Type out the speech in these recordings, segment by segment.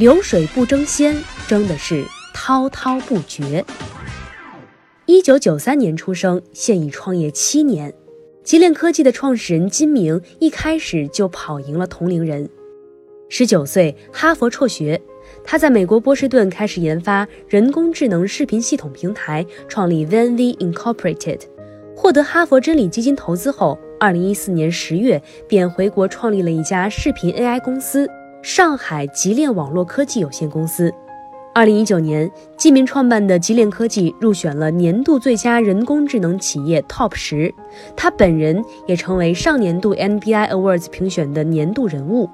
流水不争先，争的是滔滔不绝。一九九三年出生，现已创业七年。吉链科技的创始人金明一开始就跑赢了同龄人。十九岁，哈佛辍学，他在美国波士顿开始研发人工智能视频系统平台，创立 VNV Incorporated。获得哈佛真理基金投资后，二零一四年十月便回国创立了一家视频 AI 公司。上海极链网络科技有限公司，二零一九年，季明创办的极链科技入选了年度最佳人工智能企业 TOP 十，他本人也成为上年度 NBI Awards 评选的年度人物。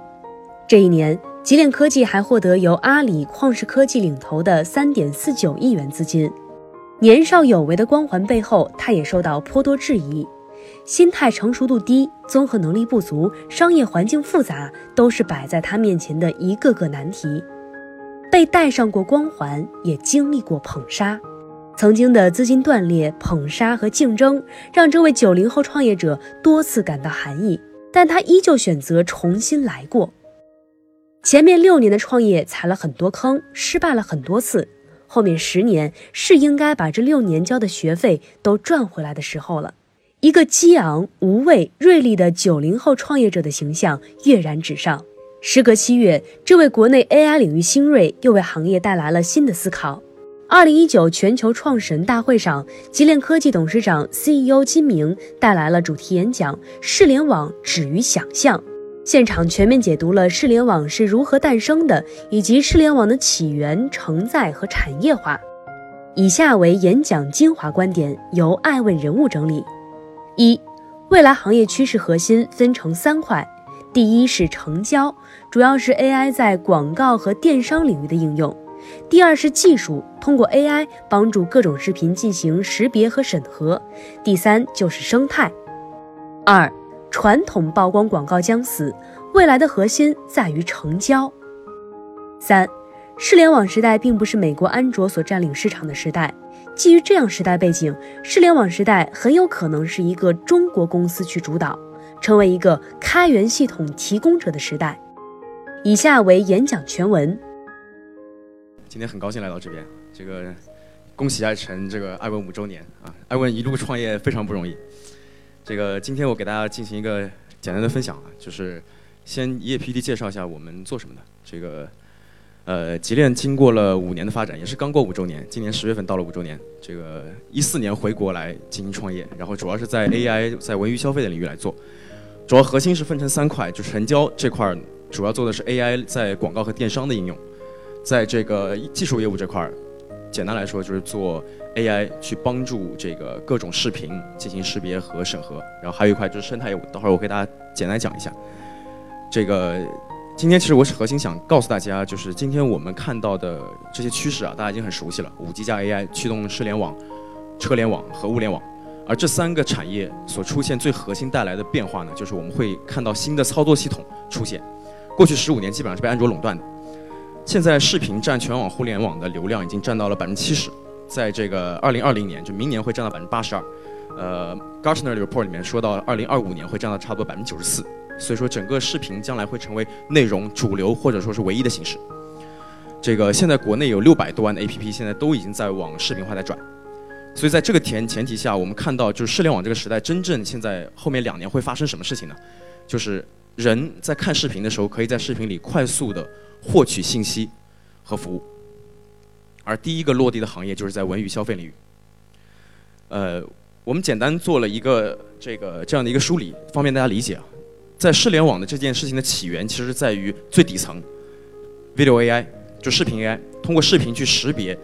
这一年，极链科技还获得由阿里旷视科技领投的三点四九亿元资金。年少有为的光环背后，他也受到颇多质疑。心态成熟度低，综合能力不足，商业环境复杂，都是摆在他面前的一个个难题。被戴上过光环，也经历过捧杀，曾经的资金断裂、捧杀和竞争，让这位九零后创业者多次感到寒意。但他依旧选择重新来过。前面六年的创业踩了很多坑，失败了很多次，后面十年是应该把这六年交的学费都赚回来的时候了。一个激昂、无畏、锐利的九零后创业者的形象跃然纸上。时隔七月，这位国内 AI 领域新锐又为行业带来了新的思考。二零一九全球创始人大会上，极链科技董事长 CEO 金明带来了主题演讲《视联网止于想象》，现场全面解读了视联网是如何诞生的，以及视联网的起源、承载和产业化。以下为演讲精华观点，由爱问人物整理。一，未来行业趋势核心分成三块，第一是成交，主要是 AI 在广告和电商领域的应用；第二是技术，通过 AI 帮助各种视频进行识别和审核；第三就是生态。二，传统曝光广告将死，未来的核心在于成交。三，视联网时代并不是美国安卓所占领市场的时代。基于这样时代背景，视联网时代很有可能是一个中国公司去主导，成为一个开源系统提供者的时代。以下为演讲全文。今天很高兴来到这边，这个恭喜爱晨这个爱问五周年啊！爱问一路创业非常不容易。这个今天我给大家进行一个简单的分享啊，就是先一页 PPT 介绍一下我们做什么的。这个。呃，极链经过了五年的发展，也是刚过五周年，今年十月份到了五周年。这个一四年回国来进行创业，然后主要是在 AI 在文娱消费的领域来做，主要核心是分成三块，就是成交这块主要做的是 AI 在广告和电商的应用，在这个技术业务这块，简单来说就是做 AI 去帮助这个各种视频进行识别和审核，然后还有一块就是生态业务，等会儿我给大家简单讲一下，这个。今天其实我是核心想告诉大家，就是今天我们看到的这些趋势啊，大家已经很熟悉了。五 G 加 AI 驱动车联网、车联网和物联网，而这三个产业所出现最核心带来的变化呢，就是我们会看到新的操作系统出现。过去十五年基本上是被安卓垄断的，现在视频占全网互联网的流量已经占到了百分之七十，在这个二零二零年，就明年会占到百分之八十二。呃，Gartner 的 report 里面说到，二零二五年会占到差不多百分之九十四。所以说，整个视频将来会成为内容主流或者说是唯一的形式。这个现在国内有六百多万的 APP，现在都已经在往视频化在转。所以在这个前前提下，我们看到就是视联网这个时代，真正现在后面两年会发生什么事情呢？就是人在看视频的时候，可以在视频里快速的获取信息和服务。而第一个落地的行业就是在文娱消费领域。呃，我们简单做了一个这个这样的一个梳理，方便大家理解啊。在视联网的这件事情的起源，其实在于最底层，video AI，就视频 AI，通过视频去识别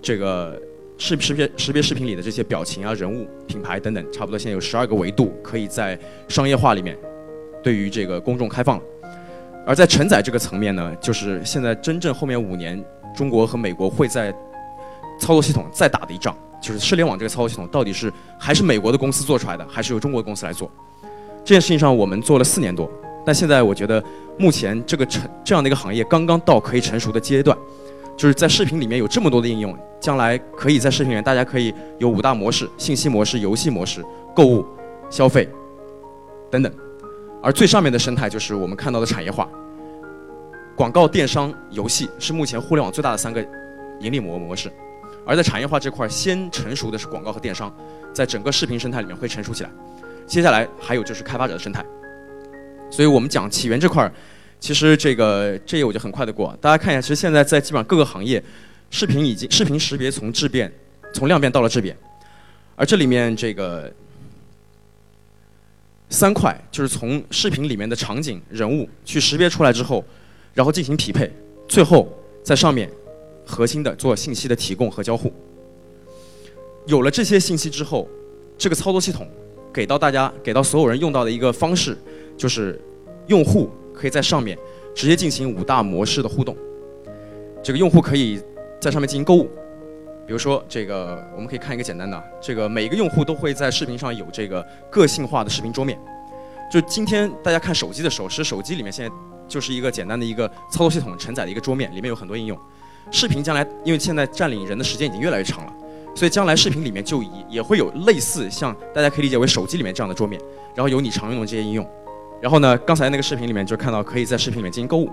这个视识别识别视频里的这些表情啊、人物、品牌等等，差不多现在有十二个维度，可以在商业化里面对于这个公众开放了。而在承载这个层面呢，就是现在真正后面五年，中国和美国会在操作系统再打的一仗，就是视联网这个操作系统到底是还是美国的公司做出来的，还是由中国的公司来做？这件事情上我们做了四年多，但现在我觉得目前这个成这样的一个行业刚刚到可以成熟的阶段，就是在视频里面有这么多的应用，将来可以在视频里面大家可以有五大模式：信息模式、游戏模式、购物、消费等等。而最上面的生态就是我们看到的产业化，广告、电商、游戏是目前互联网最大的三个盈利模模式。而在产业化这块，先成熟的是广告和电商，在整个视频生态里面会成熟起来。接下来还有就是开发者的生态，所以我们讲起源这块儿，其实这个这页我就很快的过。大家看一下，其实现在在基本上各个行业，视频已经视频识别从质变，从量变到了质变，而这里面这个三块就是从视频里面的场景人物去识别出来之后，然后进行匹配，最后在上面核心的做信息的提供和交互。有了这些信息之后，这个操作系统。给到大家，给到所有人用到的一个方式，就是用户可以在上面直接进行五大模式的互动。这个用户可以在上面进行购物，比如说这个，我们可以看一个简单的，这个每一个用户都会在视频上有这个个性化的视频桌面。就今天大家看手机的时候，其实手机里面现在就是一个简单的一个操作系统承载的一个桌面，里面有很多应用。视频将来，因为现在占领人的时间已经越来越长了。所以将来视频里面就也也会有类似像大家可以理解为手机里面这样的桌面，然后有你常用的这些应用，然后呢，刚才那个视频里面就看到可以在视频里面进行购物，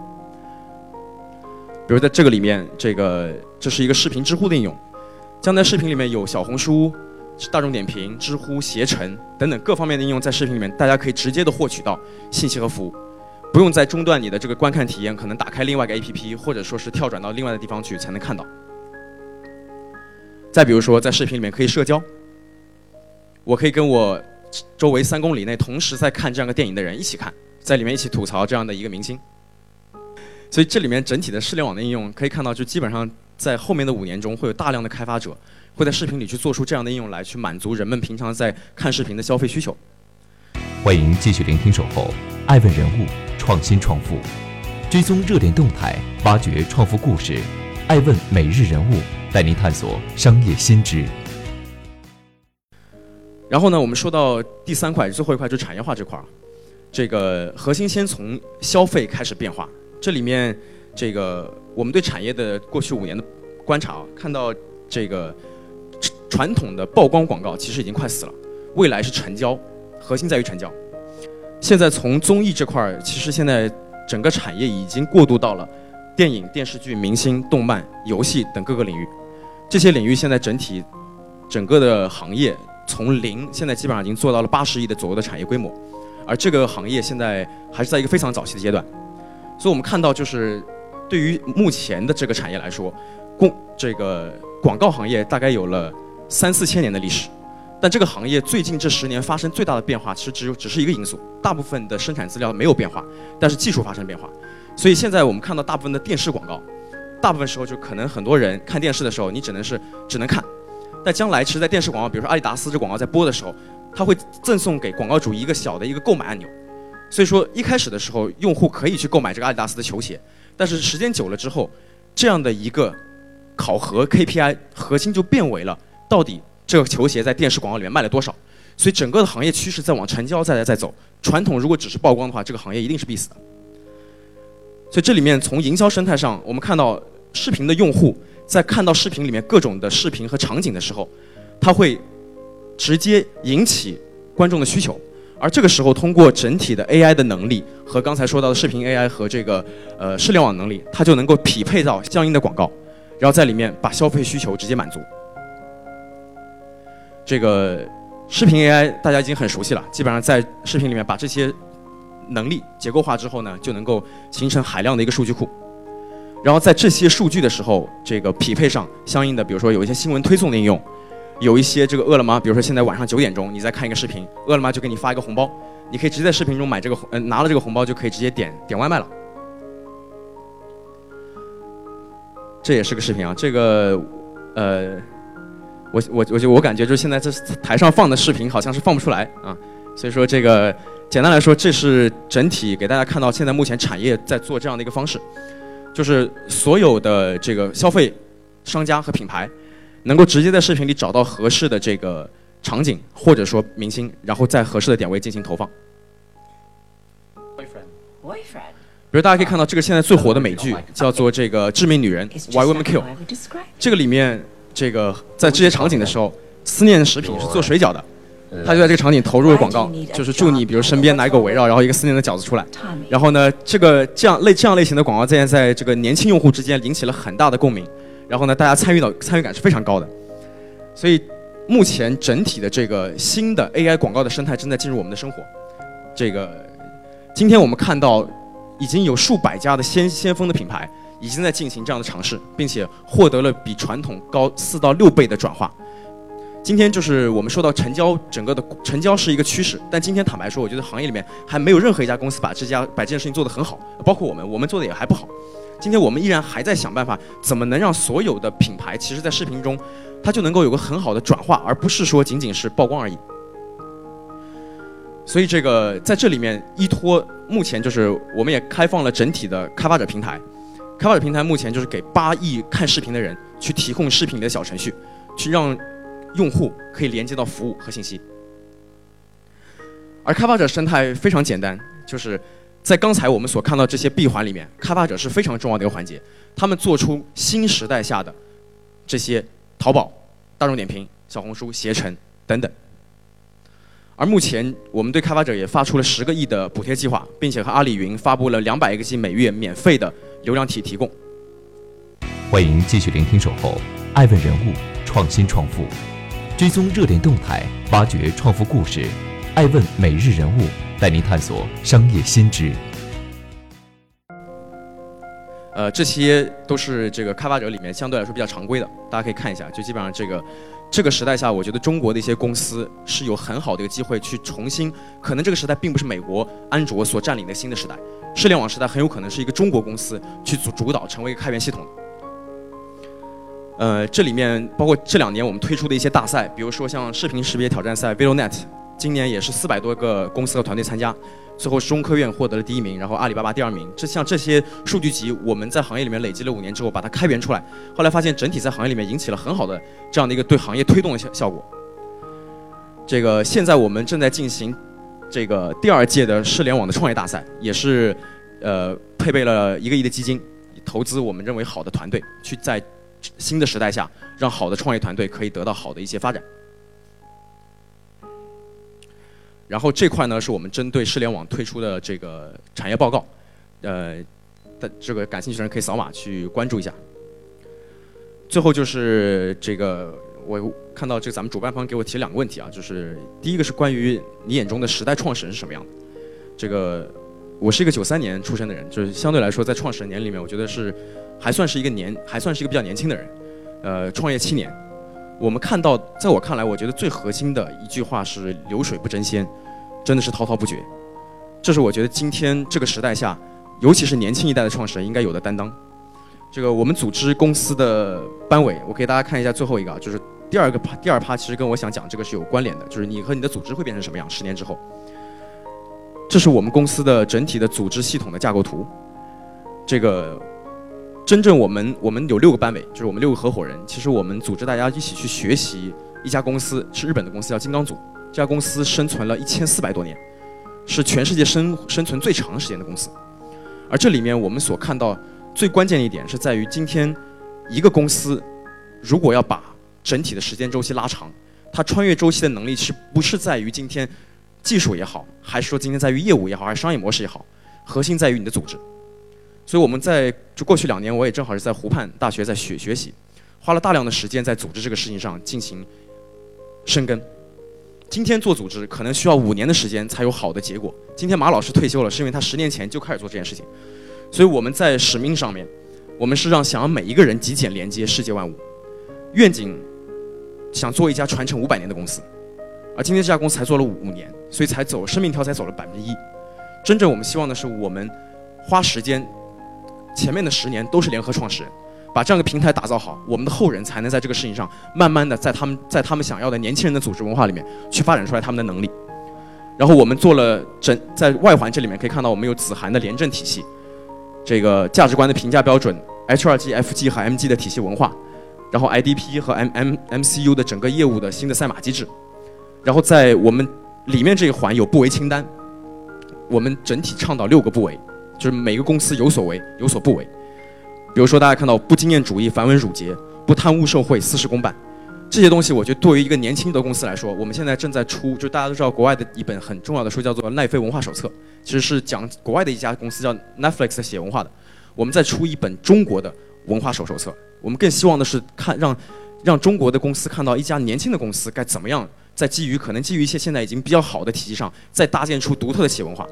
比如在这个里面，这个这是一个视频知乎的应用，将在视频里面有小红书、大众点评、知乎、携程等等各方面的应用在视频里面，大家可以直接的获取到信息和服务，不用再中断你的这个观看体验，可能打开另外一个 APP 或者说是跳转到另外的地方去才能看到。再比如说，在视频里面可以社交，我可以跟我周围三公里内同时在看这样个电影的人一起看，在里面一起吐槽这样的一个明星。所以这里面整体的视联网的应用可以看到，就基本上在后面的五年中，会有大量的开发者会在视频里去做出这样的应用来，去满足人们平常在看视频的消费需求。欢迎继续聆听《守候》，爱问人物，创新创富，追踪热点动态，挖掘创富故事，爱问每日人物。带您探索商业新知。然后呢，我们说到第三块，最后一块就是产业化这块儿。这个核心先从消费开始变化。这里面，这个我们对产业的过去五年的观察，看到这个传统的曝光广告其实已经快死了，未来是成交，核心在于成交。现在从综艺这块儿，其实现在整个产业已经过渡到了电影、电视剧、明星、动漫、游戏等各个领域。这些领域现在整体，整个的行业从零现在基本上已经做到了八十亿的左右的产业规模，而这个行业现在还是在一个非常早期的阶段，所以我们看到就是对于目前的这个产业来说，共这个广告行业大概有了三四千年的历史，但这个行业最近这十年发生最大的变化，其实只有只是一个因素，大部分的生产资料没有变化，但是技术发生变化，所以现在我们看到大部分的电视广告。大部分时候就可能很多人看电视的时候，你只能是只能看。但将来其实，在电视广告，比如说阿迪达斯这广告在播的时候，它会赠送给广告主一个小的一个购买按钮。所以说一开始的时候，用户可以去购买这个阿迪达斯的球鞋。但是时间久了之后，这样的一个考核 KPI 核心就变为了到底这个球鞋在电视广告里面卖了多少。所以整个的行业趋势在往成交在在走。传统如果只是曝光的话，这个行业一定是必死的。所以这里面从营销生态上，我们看到。视频的用户在看到视频里面各种的视频和场景的时候，他会直接引起观众的需求，而这个时候通过整体的 AI 的能力和刚才说到的视频 AI 和这个呃视联网能力，它就能够匹配到相应的广告，然后在里面把消费需求直接满足。这个视频 AI 大家已经很熟悉了，基本上在视频里面把这些能力结构化之后呢，就能够形成海量的一个数据库。然后在这些数据的时候，这个匹配上相应的，比如说有一些新闻推送的应用，有一些这个饿了么，比如说现在晚上九点钟你在看一个视频，饿了么就给你发一个红包，你可以直接在视频中买这个，嗯，拿了这个红包就可以直接点点外卖了。这也是个视频啊，这个，呃，我我我就我感觉就是现在这台上放的视频好像是放不出来啊，所以说这个。简单来说，这是整体给大家看到现在目前产业在做这样的一个方式，就是所有的这个消费商家和品牌，能够直接在视频里找到合适的这个场景或者说明星，然后在合适的点位进行投放。Boyfriend，比如大家可以看到，这个现在最火的美剧叫做这个《致命女人》（Why Women Kill），这个里面这个在这些场景的时候，思念食品是做水饺的。他就在这个场景投入了广告，就是祝你，比如身边拿一个围绕，然后一个思念的饺子出来。然后呢，这个这样类这样类型的广告，现在在这个年轻用户之间引起了很大的共鸣。然后呢，大家参与到参与感是非常高的。所以，目前整体的这个新的 AI 广告的生态正在进入我们的生活。这个，今天我们看到，已经有数百家的先先锋的品牌已经在进行这样的尝试，并且获得了比传统高四到六倍的转化。今天就是我们说到成交，整个的成交是一个趋势，但今天坦白说，我觉得行业里面还没有任何一家公司把这家把这件事情做得很好，包括我们，我们做的也还不好。今天我们依然还在想办法，怎么能让所有的品牌，其实在视频中，它就能够有个很好的转化，而不是说仅仅是曝光而已。所以这个在这里面依托，目前就是我们也开放了整体的开发者平台，开发者平台目前就是给八亿看视频的人去提供视频的小程序，去让。用户可以连接到服务和信息，而开发者生态非常简单，就是在刚才我们所看到这些闭环里面，开发者是非常重要的一个环节。他们做出新时代下的这些淘宝、大众点评、小红书、携程等等。而目前我们对开发者也发出了十个亿的补贴计划，并且和阿里云发布了两百个 G 每月免费的流量体提供。欢迎继续聆听《守候爱问人物创新创富》。追踪热点动态，挖掘创富故事，爱问每日人物带您探索商业新知。呃，这些都是这个开发者里面相对来说比较常规的，大家可以看一下。就基本上这个这个时代下，我觉得中国的一些公司是有很好的一个机会去重新，可能这个时代并不是美国安卓所占领的新的时代，互联网时代很有可能是一个中国公司去主主导，成为一个开源系统。呃，这里面包括这两年我们推出的一些大赛，比如说像视频识别挑战赛 Vilnet，今年也是四百多个公司和团队参加，最后中科院获得了第一名，然后阿里巴巴第二名。这像这些数据集，我们在行业里面累积了五年之后，把它开源出来，后来发现整体在行业里面引起了很好的这样的一个对行业推动的效效果。这个现在我们正在进行这个第二届的视联网的创业大赛，也是呃配备了一个亿的基金，投资我们认为好的团队去在。新的时代下，让好的创业团队可以得到好的一些发展。然后这块呢，是我们针对视联网推出的这个产业报告，呃，的这个感兴趣的人可以扫码去关注一下。最后就是这个，我看到这个咱们主办方给我提两个问题啊，就是第一个是关于你眼中的时代创始人是什么样的？这个我是一个九三年出生的人，就是相对来说在创始人年里面，我觉得是。还算是一个年，还算是一个比较年轻的人，呃，创业七年。我们看到，在我看来，我觉得最核心的一句话是“流水不争先”，真的是滔滔不绝。这是我觉得今天这个时代下，尤其是年轻一代的创始人应该有的担当。这个我们组织公司的班委，我给大家看一下最后一个啊，就是第二个趴，第二趴其实跟我想讲这个是有关联的，就是你和你的组织会变成什么样，十年之后。这是我们公司的整体的组织系统的架构图，这个。真正我们我们有六个班委，就是我们六个合伙人。其实我们组织大家一起去学习一家公司，是日本的公司，叫金刚组。这家公司生存了一千四百多年，是全世界生生存最长时间的公司。而这里面我们所看到最关键的一点是在于，今天一个公司如果要把整体的时间周期拉长，它穿越周期的能力是不是在于今天技术也好，还是说今天在于业务也好，还是商业模式也好，核心在于你的组织。所以我们在就过去两年，我也正好是在湖畔大学在学学习，花了大量的时间在组织这个事情上进行深耕。今天做组织可能需要五年的时间才有好的结果。今天马老师退休了，是因为他十年前就开始做这件事情。所以我们在使命上面，我们是让想要每一个人极简连接世界万物，愿景想做一家传承五百年的公司，而今天这家公司才做了五年，所以才走生命条才走了百分之一。真正我们希望的是我们花时间。前面的十年都是联合创始人，把这样一个平台打造好，我们的后人才能在这个事情上慢慢的在他们在他们想要的年轻人的组织文化里面去发展出来他们的能力。然后我们做了整在外环这里面可以看到，我们有子涵的廉政体系，这个价值观的评价标准，HRG、FG 和 MG 的体系文化，然后 IDP 和 M M MCU 的整个业务的新的赛马机制，然后在我们里面这一环有不为清单，我们整体倡导六个不为，就是每个公司有所为有所不为。比如说大家看到不经验主义、繁文缛节、不贪污受贿、私事公办。这些东西，我觉得对于一个年轻的公司来说，我们现在正在出，就大家都知道国外的一本很重要的书，叫做《奈飞文化手册》，其实是讲国外的一家公司叫 Netflix 写文化的。我们在出一本中国的文化手手册，我们更希望的是看让让中国的公司看到一家年轻的公司该怎么样在基于可能基于一些现在已经比较好的体系上，再搭建出独特的企业文化。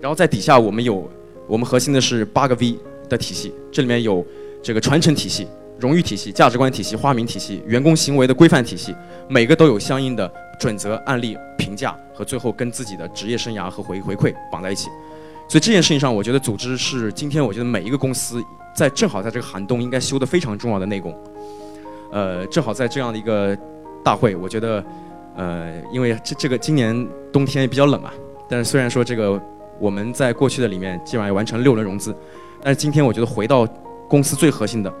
然后在底下我们有我们核心的是八个 V 的体系，这里面有这个传承体系。荣誉体系、价值观体系、花名体系、员工行为的规范体系，每个都有相应的准则、案例、评价和最后跟自己的职业生涯和回回馈绑在一起。所以这件事情上，我觉得组织是今天我觉得每一个公司在正好在这个寒冬应该修的非常重要的内功。呃，正好在这样的一个大会，我觉得，呃，因为这这个今年冬天也比较冷嘛，但是虽然说这个我们在过去的里面基本上也完成了六轮融资，但是今天我觉得回到公司最核心的。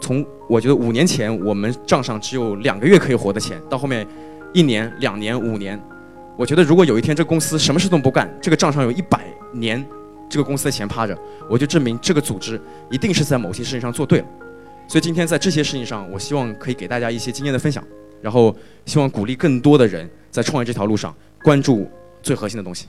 从我觉得五年前我们账上只有两个月可以活的钱，到后面一年、两年、五年，我觉得如果有一天这公司什么事都不干，这个账上有一百年这个公司的钱趴着，我就证明这个组织一定是在某些事情上做对了。所以今天在这些事情上，我希望可以给大家一些经验的分享，然后希望鼓励更多的人在创业这条路上关注最核心的东西。